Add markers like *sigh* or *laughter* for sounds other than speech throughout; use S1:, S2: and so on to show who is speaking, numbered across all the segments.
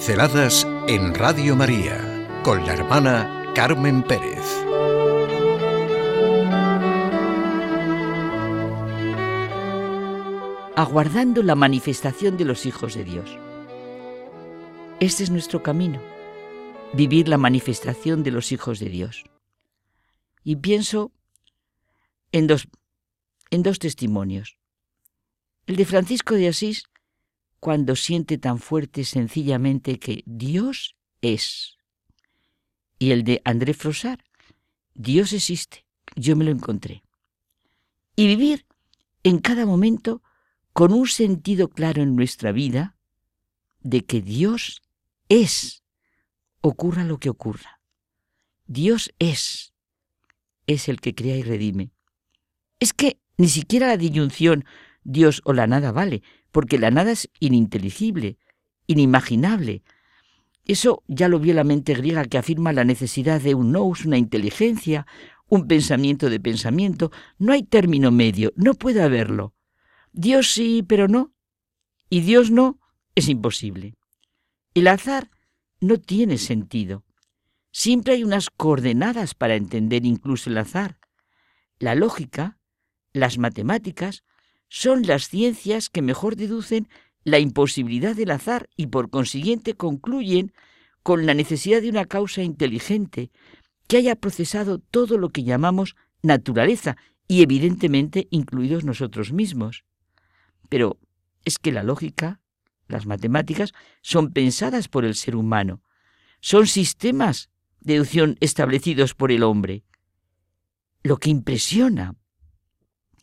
S1: Pinceladas en Radio María con la hermana Carmen Pérez.
S2: Aguardando la manifestación de los hijos de Dios. Este es nuestro camino, vivir la manifestación de los hijos de Dios. Y pienso en dos, en dos testimonios. El de Francisco de Asís, cuando siente tan fuerte sencillamente que Dios es. Y el de André Frosar, Dios existe, yo me lo encontré. Y vivir en cada momento con un sentido claro en nuestra vida de que Dios es, ocurra lo que ocurra. Dios es, es el que crea y redime. Es que ni siquiera la disyunción Dios o la nada vale, porque la nada es ininteligible, inimaginable. Eso ya lo vio la mente griega que afirma la necesidad de un nous, una inteligencia, un pensamiento de pensamiento. No hay término medio, no puede haberlo. Dios sí, pero no. Y Dios no, es imposible. El azar no tiene sentido. Siempre hay unas coordenadas para entender incluso el azar. La lógica, las matemáticas, son las ciencias que mejor deducen la imposibilidad del azar y por consiguiente concluyen con la necesidad de una causa inteligente que haya procesado todo lo que llamamos naturaleza y evidentemente incluidos nosotros mismos. Pero es que la lógica, las matemáticas, son pensadas por el ser humano, son sistemas de deducción establecidos por el hombre. Lo que impresiona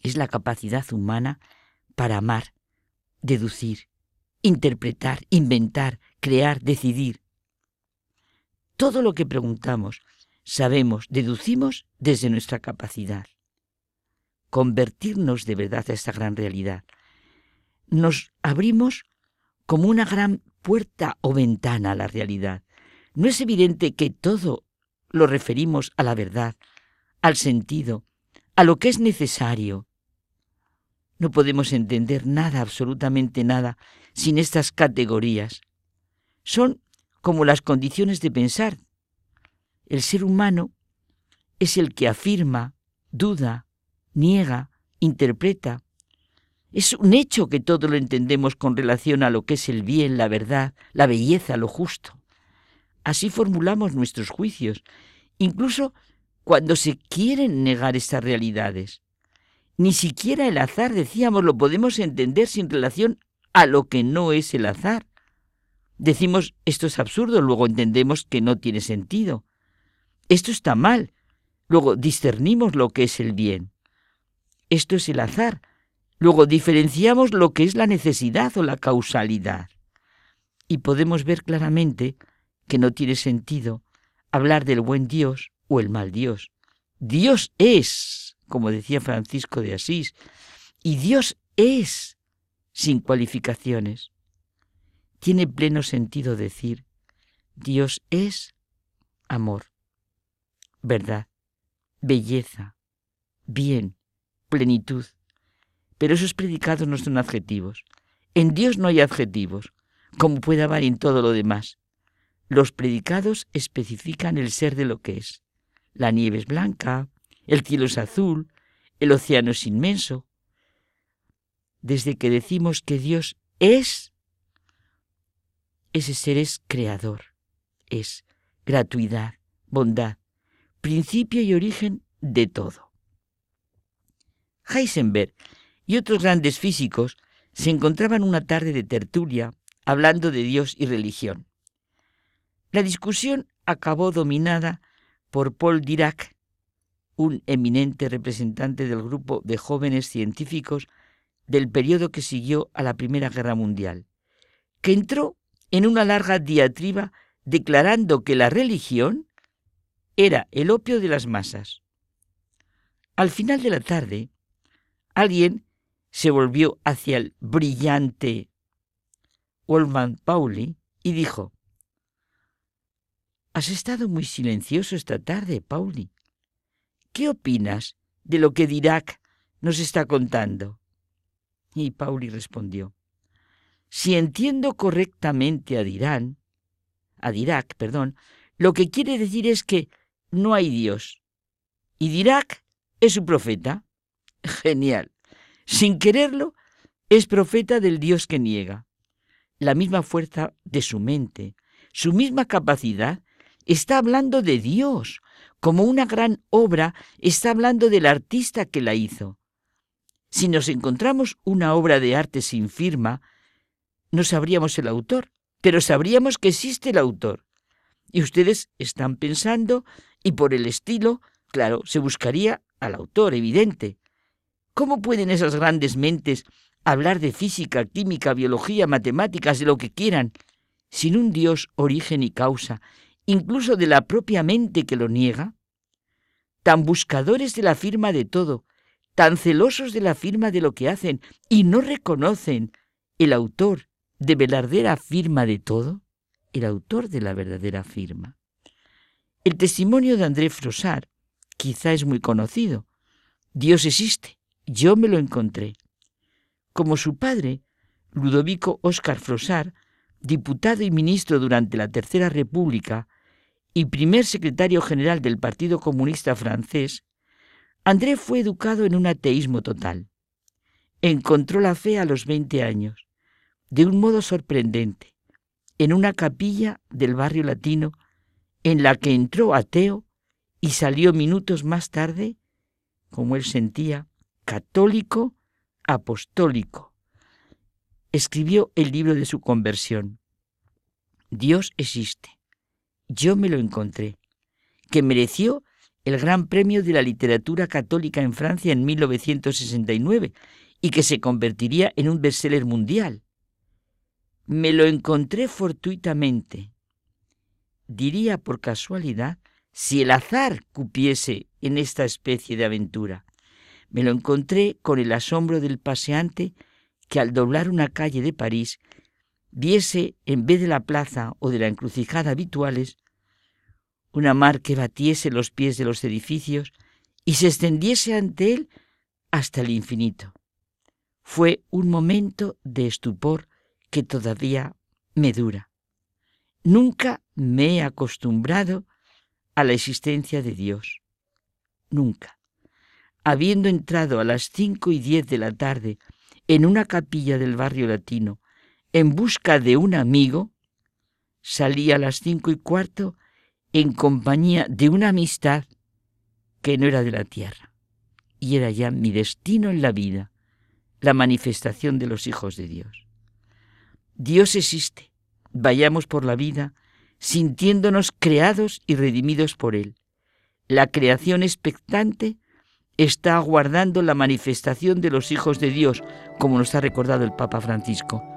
S2: es la capacidad humana para amar, deducir, interpretar, inventar, crear, decidir. Todo lo que preguntamos, sabemos, deducimos desde nuestra capacidad. Convertirnos de verdad a esta gran realidad. Nos abrimos como una gran puerta o ventana a la realidad. No es evidente que todo lo referimos a la verdad, al sentido, a lo que es necesario, no podemos entender nada, absolutamente nada, sin estas categorías. Son como las condiciones de pensar. El ser humano es el que afirma, duda, niega, interpreta. Es un hecho que todo lo entendemos con relación a lo que es el bien, la verdad, la belleza, lo justo. Así formulamos nuestros juicios, incluso cuando se quieren negar estas realidades. Ni siquiera el azar, decíamos, lo podemos entender sin relación a lo que no es el azar. Decimos, esto es absurdo, luego entendemos que no tiene sentido. Esto está mal, luego discernimos lo que es el bien. Esto es el azar, luego diferenciamos lo que es la necesidad o la causalidad. Y podemos ver claramente que no tiene sentido hablar del buen Dios o el mal Dios. Dios es como decía Francisco de Asís, y Dios es sin cualificaciones. Tiene pleno sentido decir, Dios es amor, verdad, belleza, bien, plenitud. Pero esos predicados no son adjetivos. En Dios no hay adjetivos, como puede haber en todo lo demás. Los predicados especifican el ser de lo que es. La nieve es blanca, el cielo es azul, el océano es inmenso. Desde que decimos que Dios es, ese ser es creador, es gratuidad, bondad, principio y origen de todo. Heisenberg y otros grandes físicos se encontraban una tarde de tertulia hablando de Dios y religión. La discusión acabó dominada por Paul Dirac, un eminente representante del grupo de jóvenes científicos del periodo que siguió a la Primera Guerra Mundial, que entró en una larga diatriba declarando que la religión era el opio de las masas. Al final de la tarde, alguien se volvió hacia el brillante Wolfgang Pauli y dijo, Has estado muy silencioso esta tarde, Pauli. ¿Qué opinas de lo que Dirac nos está contando? Y Pauli respondió, si entiendo correctamente a Dirán, a Dirac, perdón, lo que quiere decir es que no hay Dios. Y Dirac es su profeta. *laughs* Genial. Sin quererlo, es profeta del Dios que niega. La misma fuerza de su mente, su misma capacidad, está hablando de Dios, como una gran obra está hablando del artista que la hizo. Si nos encontramos una obra de arte sin firma, no sabríamos el autor, pero sabríamos que existe el autor. Y ustedes están pensando, y por el estilo, claro, se buscaría al autor, evidente. ¿Cómo pueden esas grandes mentes hablar de física, química, biología, matemáticas, de lo que quieran, sin un Dios origen y causa, incluso de la propia mente que lo niega? Tan buscadores de la firma de todo, tan celosos de la firma de lo que hacen, y no reconocen el autor de verdadera firma de todo, el autor de la verdadera firma. El testimonio de André Frossard quizá es muy conocido. Dios existe, yo me lo encontré. Como su padre, Ludovico Oscar Frossard, diputado y ministro durante la Tercera República y primer secretario general del Partido Comunista francés, André fue educado en un ateísmo total. Encontró la fe a los 20 años, de un modo sorprendente, en una capilla del barrio latino en la que entró ateo y salió minutos más tarde, como él sentía, católico apostólico. Escribió el libro de su conversión. Dios existe. Yo me lo encontré, que mereció el Gran Premio de la Literatura Católica en Francia en 1969 y que se convertiría en un bestseller mundial. Me lo encontré fortuitamente. Diría por casualidad si el azar cupiese en esta especie de aventura. Me lo encontré con el asombro del paseante que al doblar una calle de París viese, en vez de la plaza o de la encrucijada habituales, una mar que batiese los pies de los edificios y se extendiese ante él hasta el infinito. Fue un momento de estupor que todavía me dura. Nunca me he acostumbrado a la existencia de Dios. Nunca habiendo entrado a las cinco y diez de la tarde en una capilla del barrio latino en busca de un amigo, salí a las cinco y cuarto en compañía de una amistad que no era de la tierra, y era ya mi destino en la vida, la manifestación de los hijos de Dios. Dios existe, vayamos por la vida sintiéndonos creados y redimidos por Él. La creación expectante está aguardando la manifestación de los hijos de Dios, como nos ha recordado el Papa Francisco.